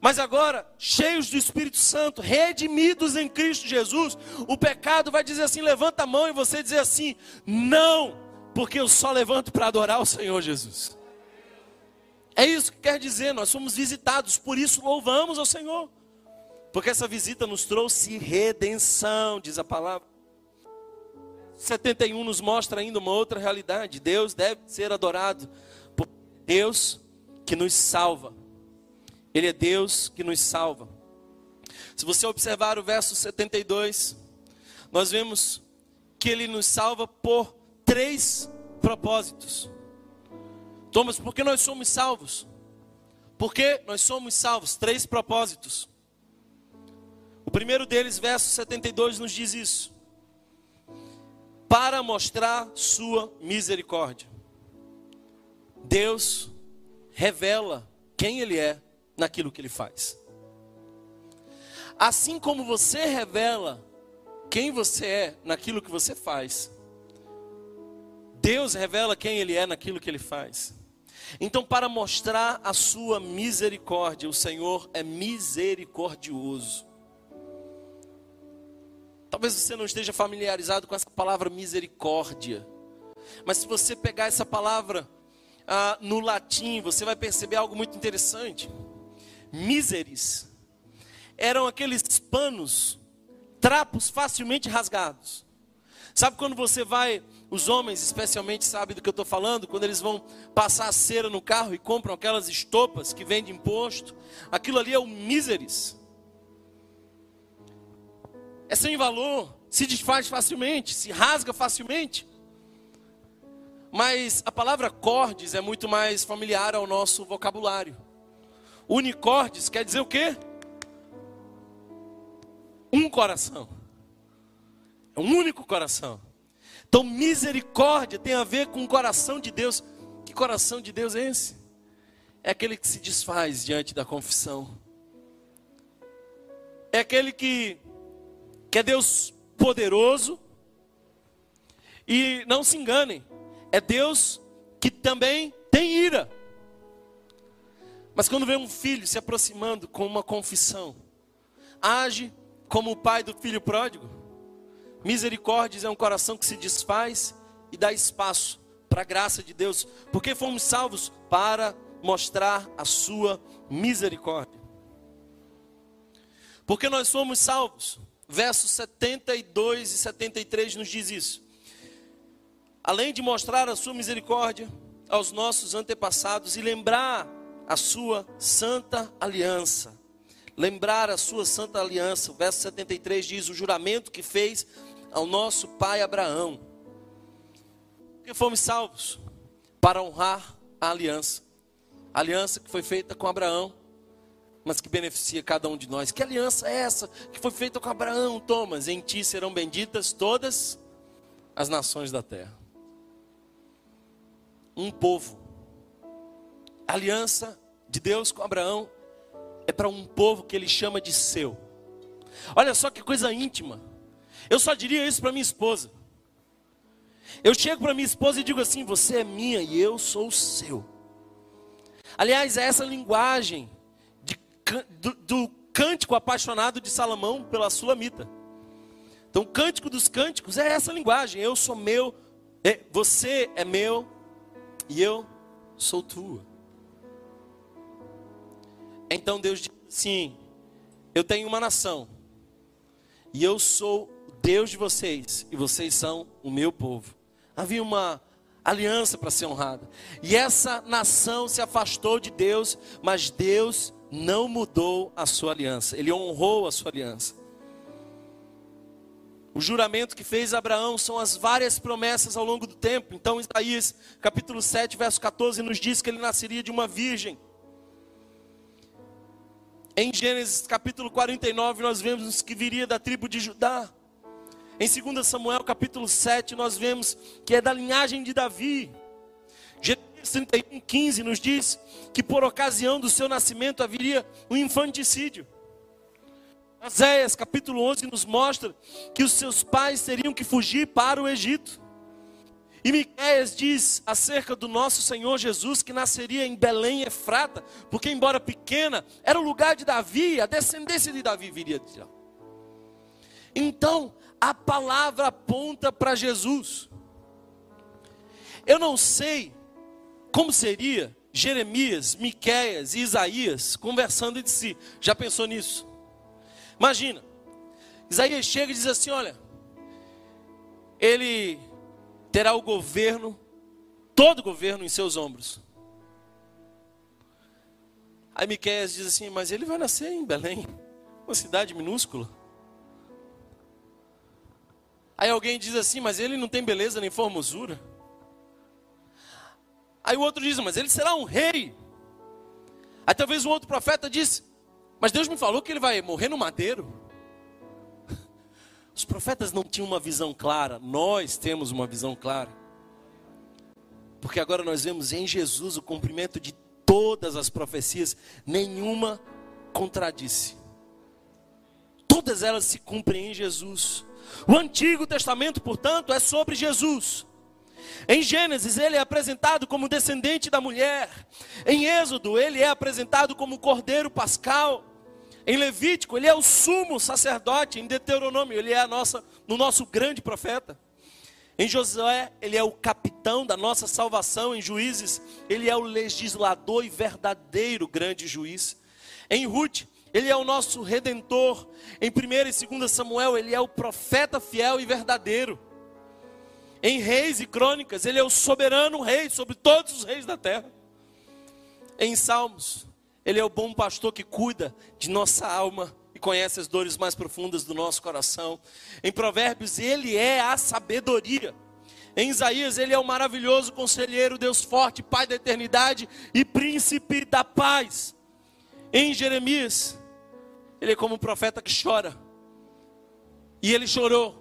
Mas agora, cheios do Espírito Santo, redimidos em Cristo Jesus, o pecado vai dizer assim: levanta a mão e você dizer assim: não, porque eu só levanto para adorar o Senhor Jesus. É isso que quer dizer, nós somos visitados, por isso louvamos ao Senhor, porque essa visita nos trouxe redenção, diz a palavra. 71 nos mostra ainda uma outra realidade. Deus deve ser adorado por Deus que nos salva. Ele é Deus que nos salva. Se você observar o verso 72, nós vemos que ele nos salva por três propósitos. Thomas, por que nós somos salvos? Porque nós somos salvos, três propósitos. O primeiro deles, verso 72, nos diz isso para mostrar sua misericórdia. Deus revela quem Ele é naquilo que Ele faz. Assim como você revela quem você é naquilo que você faz, Deus revela quem Ele é naquilo que Ele faz. Então, para mostrar a sua misericórdia, o Senhor é misericordioso. Talvez você não esteja familiarizado com essa palavra misericórdia. Mas se você pegar essa palavra ah, no latim, você vai perceber algo muito interessante. Miseris eram aqueles panos, trapos facilmente rasgados. Sabe quando você vai, os homens especialmente sabem do que eu estou falando, quando eles vão passar a cera no carro e compram aquelas estopas que vêm de imposto, aquilo ali é o miseris. É sem valor, se desfaz facilmente, se rasga facilmente. Mas a palavra cordes é muito mais familiar ao nosso vocabulário. Unicordes quer dizer o quê? Um coração. É um único coração. Então, misericórdia tem a ver com o coração de Deus. Que coração de Deus é esse? É aquele que se desfaz diante da confissão. É aquele que, que é Deus poderoso. E não se enganem, é Deus que também tem ira. Mas quando vê um filho se aproximando com uma confissão, age como o pai do filho pródigo. Misericórdia é um coração que se desfaz e dá espaço para a graça de Deus, porque fomos salvos para mostrar a sua misericórdia. Porque nós somos salvos. Versos 72 e 73 nos diz isso. Além de mostrar a sua misericórdia aos nossos antepassados e lembrar a sua santa aliança lembrar a sua santa aliança. O verso 73 diz: o juramento que fez ao nosso pai Abraão. Porque fomos salvos para honrar a aliança. A aliança que foi feita com Abraão, mas que beneficia cada um de nós. Que aliança é essa que foi feita com Abraão, Thomas? Em ti serão benditas todas as nações da terra. Um povo. Aliança de Deus com Abraão é para um povo que ele chama de seu. Olha só que coisa íntima. Eu só diria isso para minha esposa. Eu chego para minha esposa e digo assim: Você é minha e eu sou seu. Aliás, é essa linguagem de, do, do cântico apaixonado de Salomão pela Sulamita. Então, o cântico dos cânticos é essa linguagem: Eu sou meu, é, você é meu e eu sou tua. Então Deus diz assim: Eu tenho uma nação, e eu sou Deus de vocês, e vocês são o meu povo. Havia uma aliança para ser honrada, e essa nação se afastou de Deus, mas Deus não mudou a sua aliança, ele honrou a sua aliança. O juramento que fez Abraão são as várias promessas ao longo do tempo. Então, Isaías, capítulo 7, verso 14, nos diz que ele nasceria de uma virgem. Em Gênesis capítulo 49, nós vemos que viria da tribo de Judá. Em 2 Samuel capítulo 7, nós vemos que é da linhagem de Davi. Gênesis 31, 15 nos diz que por ocasião do seu nascimento haveria um infanticídio. Oséias capítulo 11 nos mostra que os seus pais teriam que fugir para o Egito. E Miqueias diz acerca do nosso Senhor Jesus que nasceria em Belém Efrata, porque embora pequena, era o lugar de Davi, a descendência de Davi viria de lá. Então, a palavra aponta para Jesus. Eu não sei como seria Jeremias, Miqueias e Isaías conversando entre si. Já pensou nisso? Imagina. Isaías chega e diz assim: "Olha, ele terá o governo, todo o governo em seus ombros. Aí Miqueias diz assim: Mas ele vai nascer em Belém, uma cidade minúscula. Aí alguém diz assim: Mas ele não tem beleza nem formosura. Aí o outro diz: Mas ele será um rei. Aí talvez o outro profeta diz: Mas Deus me falou que ele vai morrer no madeiro. Os profetas não tinham uma visão clara, nós temos uma visão clara. Porque agora nós vemos em Jesus o cumprimento de todas as profecias, nenhuma contradisse. Todas elas se cumprem em Jesus. O Antigo Testamento, portanto, é sobre Jesus. Em Gênesis, ele é apresentado como descendente da mulher. Em Êxodo, ele é apresentado como cordeiro pascal. Em Levítico, ele é o sumo sacerdote. Em Deuteronômio, ele é a nossa, no nosso grande profeta. Em Josué, ele é o capitão da nossa salvação. Em Juízes, ele é o legislador e verdadeiro grande juiz. Em Ruth, ele é o nosso redentor. Em 1 e 2 Samuel, ele é o profeta fiel e verdadeiro. Em Reis e Crônicas, ele é o soberano rei sobre todos os reis da terra. Em Salmos, ele é o bom pastor que cuida de nossa alma e conhece as dores mais profundas do nosso coração. Em Provérbios, ele é a sabedoria. Em Isaías, ele é o maravilhoso conselheiro, Deus forte, Pai da eternidade e príncipe da paz. Em Jeremias, ele é como um profeta que chora. E ele chorou.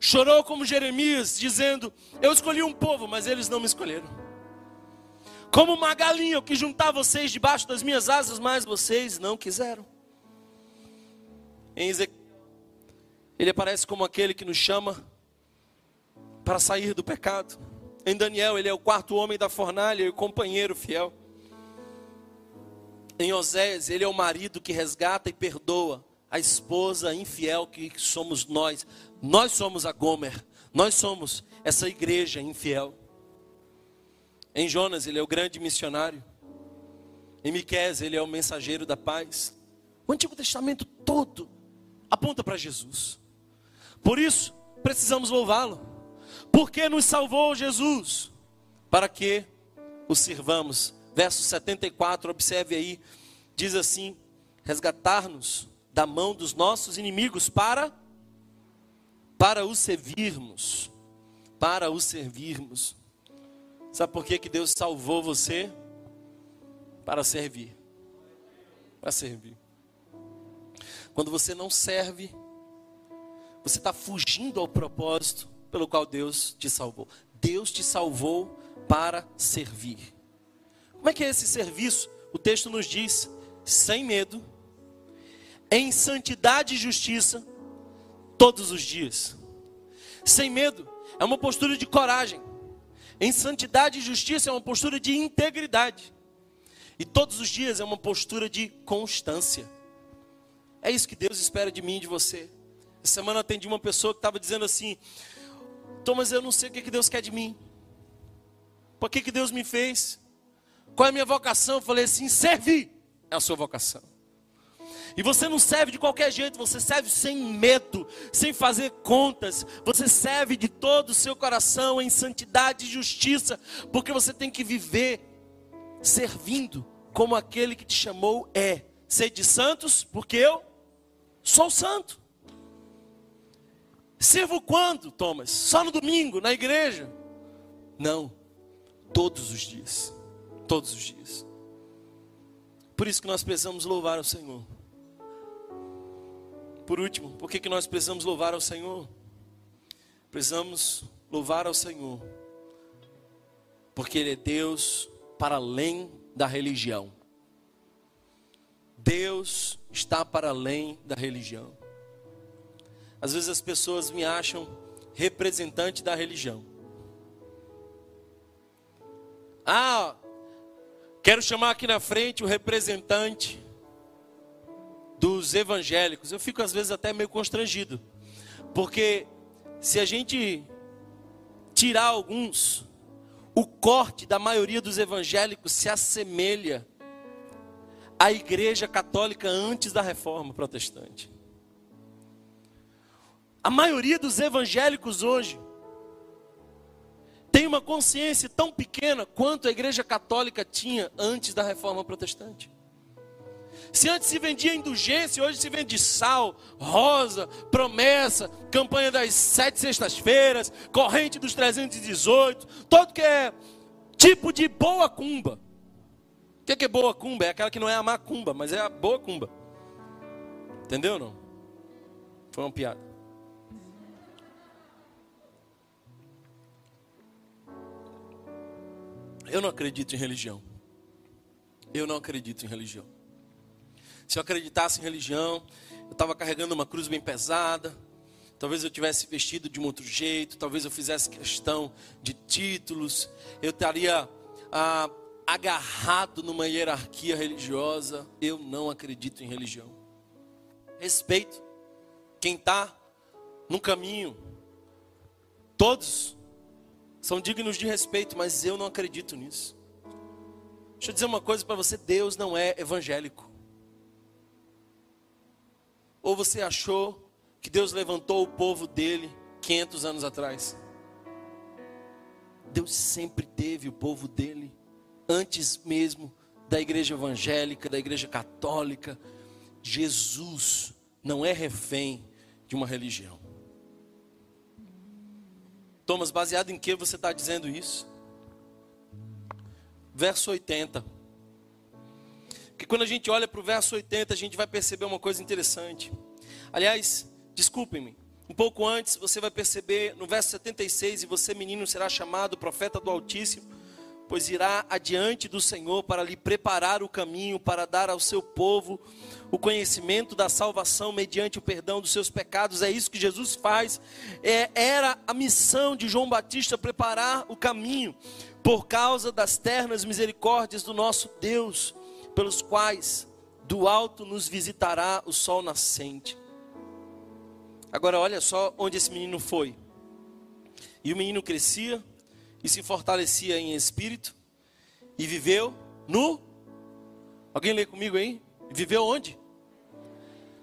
Chorou como Jeremias, dizendo: Eu escolhi um povo, mas eles não me escolheram. Como uma galinha, eu quis juntar vocês debaixo das minhas asas, mas vocês não quiseram. Em Ezequiel, ele aparece como aquele que nos chama para sair do pecado. Em Daniel, ele é o quarto homem da fornalha e o companheiro fiel. Em Osés, ele é o marido que resgata e perdoa a esposa infiel que somos nós. Nós somos a Gomer, nós somos essa igreja infiel. Em Jonas, ele é o grande missionário. Em Miqués, ele é o mensageiro da paz. O Antigo Testamento todo aponta para Jesus. Por isso, precisamos louvá-lo. Porque nos salvou Jesus? Para que o sirvamos verso 74, observe aí, diz assim: resgatar-nos da mão dos nossos inimigos para para os servirmos, para os servirmos. Sabe por que, que Deus salvou você? Para servir. Para servir. Quando você não serve, você está fugindo ao propósito pelo qual Deus te salvou. Deus te salvou para servir. Como é que é esse serviço? O texto nos diz: sem medo, em santidade e justiça, todos os dias. Sem medo é uma postura de coragem. Em santidade e justiça é uma postura de integridade. E todos os dias é uma postura de constância. É isso que Deus espera de mim e de você. Essa semana atendi uma pessoa que estava dizendo assim: Thomas, eu não sei o que Deus quer de mim. Por que, que Deus me fez? Qual é a minha vocação? Eu falei assim: servir é a sua vocação. E você não serve de qualquer jeito, você serve sem medo, sem fazer contas. Você serve de todo o seu coração em santidade e justiça, porque você tem que viver servindo como aquele que te chamou é. Sede santos, porque eu sou santo. Sirvo quando, Thomas? Só no domingo, na igreja? Não, todos os dias todos os dias. Por isso que nós precisamos louvar ao Senhor. Por último, por que, que nós precisamos louvar ao Senhor? Precisamos louvar ao Senhor, porque Ele é Deus para além da religião. Deus está para além da religião. Às vezes as pessoas me acham representante da religião. Ah, Quero chamar aqui na frente o representante dos evangélicos. Eu fico às vezes até meio constrangido, porque se a gente tirar alguns, o corte da maioria dos evangélicos se assemelha à igreja católica antes da reforma protestante. A maioria dos evangélicos hoje tem uma consciência tão pequena quanto a igreja católica tinha antes da reforma protestante. Se antes se vendia indulgência, hoje se vende sal, rosa, promessa, campanha das sete sextas-feiras, corrente dos 318, todo que é tipo de boa cumba. O que é boa cumba? É aquela que não é a macumba, mas é a boa cumba. Entendeu não? Foi uma piada. Eu não acredito em religião. Eu não acredito em religião. Se eu acreditasse em religião, eu estava carregando uma cruz bem pesada. Talvez eu tivesse vestido de um outro jeito. Talvez eu fizesse questão de títulos. Eu estaria ah, agarrado numa hierarquia religiosa, eu não acredito em religião. Respeito quem está no caminho. Todos são dignos de respeito, mas eu não acredito nisso. Deixa eu dizer uma coisa para você: Deus não é evangélico. Ou você achou que Deus levantou o povo dele 500 anos atrás? Deus sempre teve o povo dele antes mesmo da igreja evangélica, da igreja católica. Jesus não é refém de uma religião. Thomas, baseado em que você está dizendo isso? Verso 80. Que quando a gente olha para o verso 80, a gente vai perceber uma coisa interessante. Aliás, desculpem-me, um pouco antes você vai perceber no verso 76: E você, menino, será chamado profeta do Altíssimo pois irá adiante do Senhor para lhe preparar o caminho, para dar ao seu povo o conhecimento da salvação mediante o perdão dos seus pecados. É isso que Jesus faz. É, era a missão de João Batista preparar o caminho por causa das ternas misericórdias do nosso Deus, pelos quais do alto nos visitará o sol nascente. Agora olha só onde esse menino foi. E o menino crescia e se fortalecia em espírito e viveu no. Alguém lê comigo aí? Viveu onde?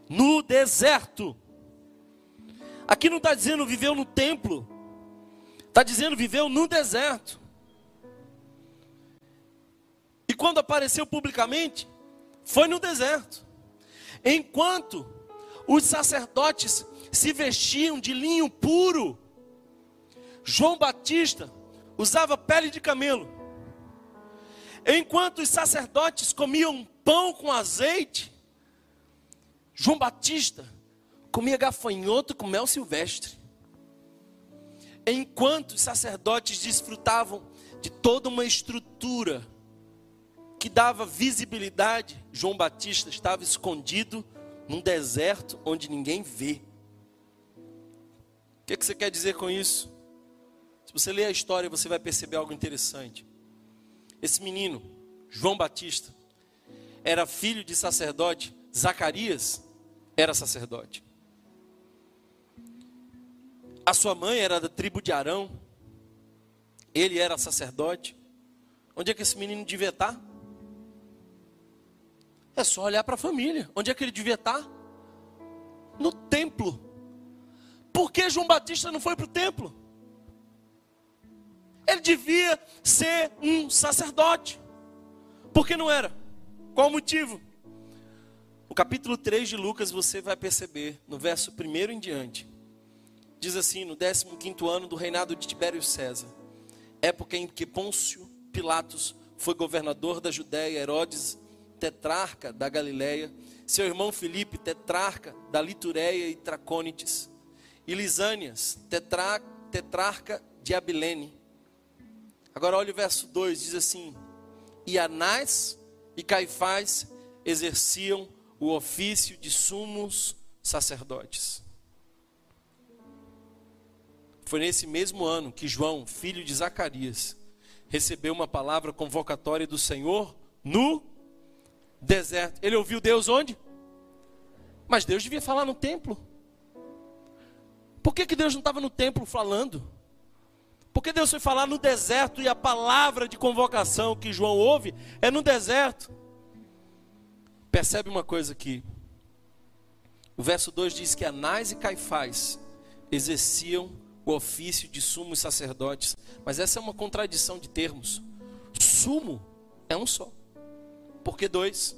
No deserto. Aqui não está dizendo viveu no templo, está dizendo viveu no deserto. Quando apareceu publicamente, foi no deserto. Enquanto os sacerdotes se vestiam de linho puro, João Batista usava pele de camelo. Enquanto os sacerdotes comiam pão com azeite, João Batista comia gafanhoto com mel silvestre. Enquanto os sacerdotes desfrutavam de toda uma estrutura que dava visibilidade, João Batista estava escondido num deserto onde ninguém vê. O que, que você quer dizer com isso? Se você ler a história, você vai perceber algo interessante. Esse menino, João Batista, era filho de sacerdote, Zacarias era sacerdote. A sua mãe era da tribo de Arão, ele era sacerdote. Onde é que esse menino devia estar? É só olhar para a família. Onde é que ele devia estar? No templo. Por que João Batista não foi para o templo? Ele devia ser um sacerdote. Por que não era? Qual o motivo? No capítulo 3 de Lucas você vai perceber, no verso 1 em diante, diz assim: no 15 ano do reinado de Tibério César, época em que Pôncio Pilatos foi governador da Judéia, Herodes, tetrarca da Galiléia, seu irmão Filipe, tetrarca da Litureia e Tracônites, e Lisânias, tetrarca de Abilene, Agora olha o verso 2, diz assim: E Anás e Caifás exerciam o ofício de sumos sacerdotes. Foi nesse mesmo ano que João, filho de Zacarias, recebeu uma palavra convocatória do Senhor no deserto. Ele ouviu Deus onde? Mas Deus devia falar no templo. Por que, que Deus não estava no templo falando? Porque Deus foi falar no deserto e a palavra de convocação que João ouve é no deserto. Percebe uma coisa aqui. O verso 2 diz que Anás e Caifás exerciam o ofício de sumos sacerdotes. Mas essa é uma contradição de termos. Sumo é um só. Por que dois?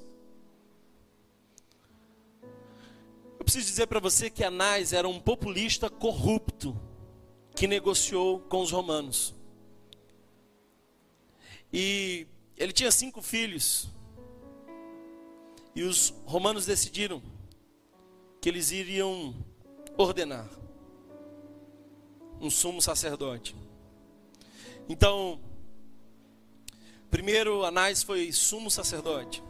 Eu preciso dizer para você que Anás era um populista corrupto que negociou com os romanos. E ele tinha cinco filhos. E os romanos decidiram que eles iriam ordenar um sumo sacerdote. Então, primeiro Anás foi sumo sacerdote.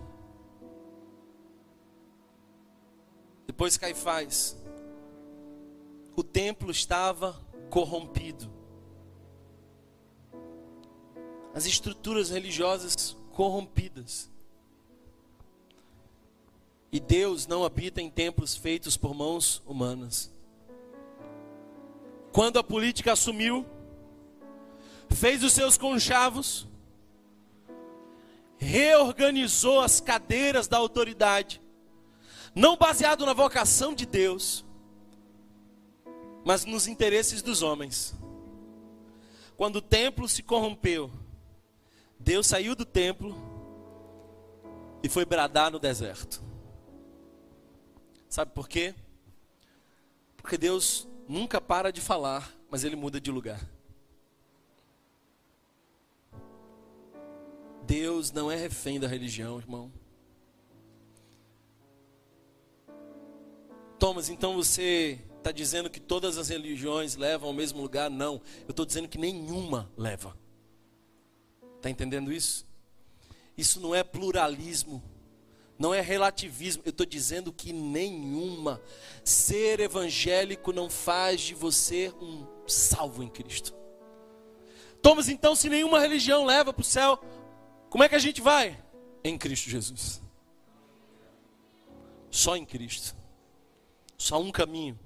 Depois Caifás. O templo estava corrompido. As estruturas religiosas corrompidas. E Deus não habita em templos feitos por mãos humanas. Quando a política assumiu, fez os seus conchavos, reorganizou as cadeiras da autoridade, não baseado na vocação de Deus, mas nos interesses dos homens. Quando o templo se corrompeu, Deus saiu do templo e foi bradar no deserto. Sabe por quê? Porque Deus nunca para de falar, mas ele muda de lugar. Deus não é refém da religião, irmão. Thomas, então você está dizendo que todas as religiões levam ao mesmo lugar? Não. Eu estou dizendo que nenhuma leva. Está entendendo isso? Isso não é pluralismo. Não é relativismo. Eu estou dizendo que nenhuma. Ser evangélico não faz de você um salvo em Cristo. Thomas, então, se nenhuma religião leva para o céu, como é que a gente vai? Em Cristo Jesus. Só em Cristo. Só um caminho.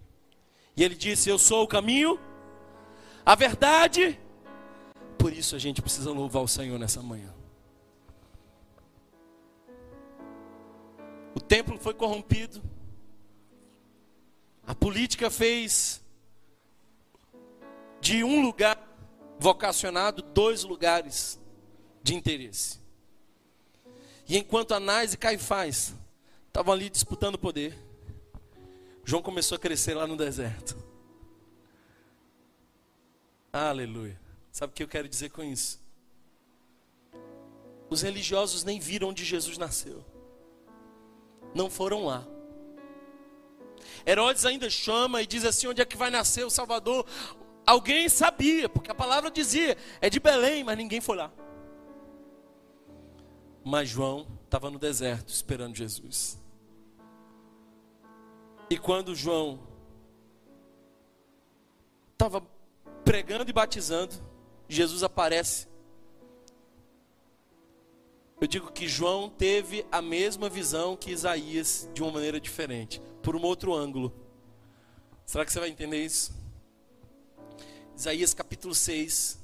E ele disse: Eu sou o caminho, a verdade. Por isso a gente precisa louvar o Senhor nessa manhã. O templo foi corrompido. A política fez de um lugar vocacionado dois lugares de interesse. E enquanto Anás e Caifás estavam ali disputando poder, João começou a crescer lá no deserto. Aleluia. Sabe o que eu quero dizer com isso? Os religiosos nem viram onde Jesus nasceu. Não foram lá. Herodes ainda chama e diz assim: onde é que vai nascer o Salvador? Alguém sabia, porque a palavra dizia: é de Belém, mas ninguém foi lá. Mas João estava no deserto esperando Jesus. E quando João estava pregando e batizando, Jesus aparece. Eu digo que João teve a mesma visão que Isaías, de uma maneira diferente, por um outro ângulo. Será que você vai entender isso? Isaías capítulo 6.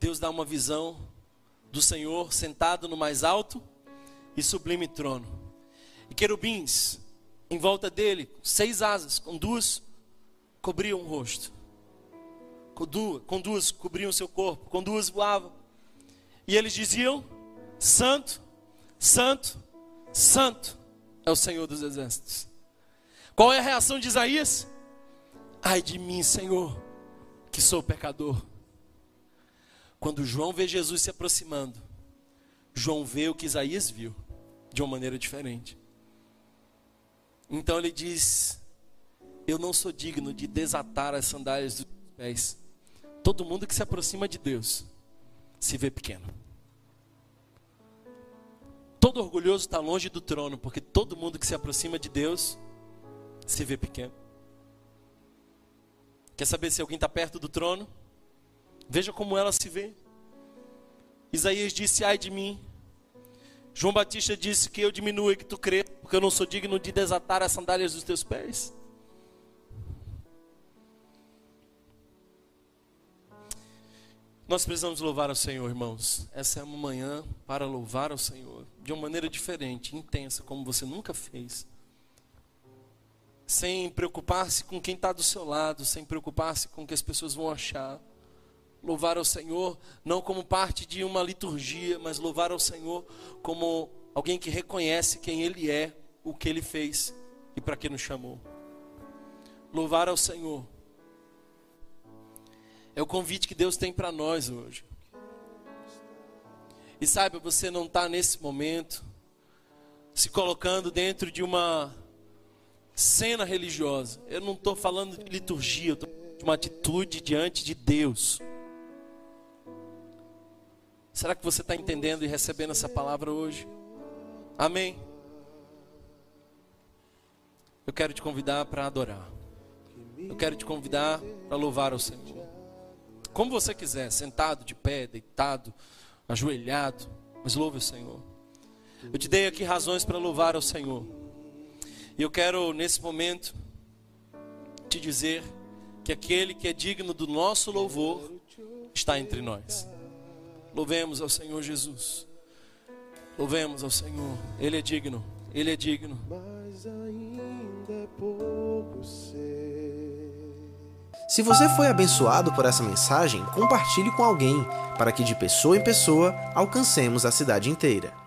Deus dá uma visão do Senhor sentado no mais alto e sublime trono. E querubins em volta dele, seis asas, com duas cobriam o rosto. Com duas, com duas cobriam o seu corpo, com duas voavam. E eles diziam: Santo, Santo, Santo é o Senhor dos exércitos. Qual é a reação de Isaías? Ai de mim, Senhor, que sou pecador. Quando João vê Jesus se aproximando, João vê o que Isaías viu, de uma maneira diferente. Então ele diz: Eu não sou digno de desatar as sandálias dos pés. Todo mundo que se aproxima de Deus se vê pequeno. Todo orgulhoso está longe do trono, porque todo mundo que se aproxima de Deus se vê pequeno. Quer saber se alguém está perto do trono? Veja como ela se vê. Isaías disse: Ai de mim. João Batista disse que eu diminua e que tu cresça, porque eu não sou digno de desatar as sandálias dos teus pés. Nós precisamos louvar ao Senhor, irmãos. Essa é uma manhã para louvar ao Senhor de uma maneira diferente, intensa, como você nunca fez. Sem preocupar-se com quem está do seu lado, sem preocupar-se com o que as pessoas vão achar louvar ao Senhor não como parte de uma liturgia, mas louvar ao Senhor como alguém que reconhece quem Ele é, o que Ele fez e para que nos chamou. Louvar ao Senhor é o convite que Deus tem para nós hoje. E saiba, você não está nesse momento se colocando dentro de uma cena religiosa. Eu não estou falando de liturgia, eu estou de uma atitude diante de Deus. Será que você está entendendo e recebendo essa palavra hoje? Amém? Eu quero te convidar para adorar. Eu quero te convidar para louvar ao Senhor. Como você quiser, sentado, de pé, deitado, ajoelhado. Mas louve o Senhor. Eu te dei aqui razões para louvar ao Senhor. E eu quero, nesse momento, te dizer que aquele que é digno do nosso louvor está entre nós. Louvemos ao Senhor Jesus. Louvemos ao Senhor. Ele é digno. Ele é digno. Mas ainda é pouco Se você foi abençoado por essa mensagem, compartilhe com alguém, para que de pessoa em pessoa alcancemos a cidade inteira.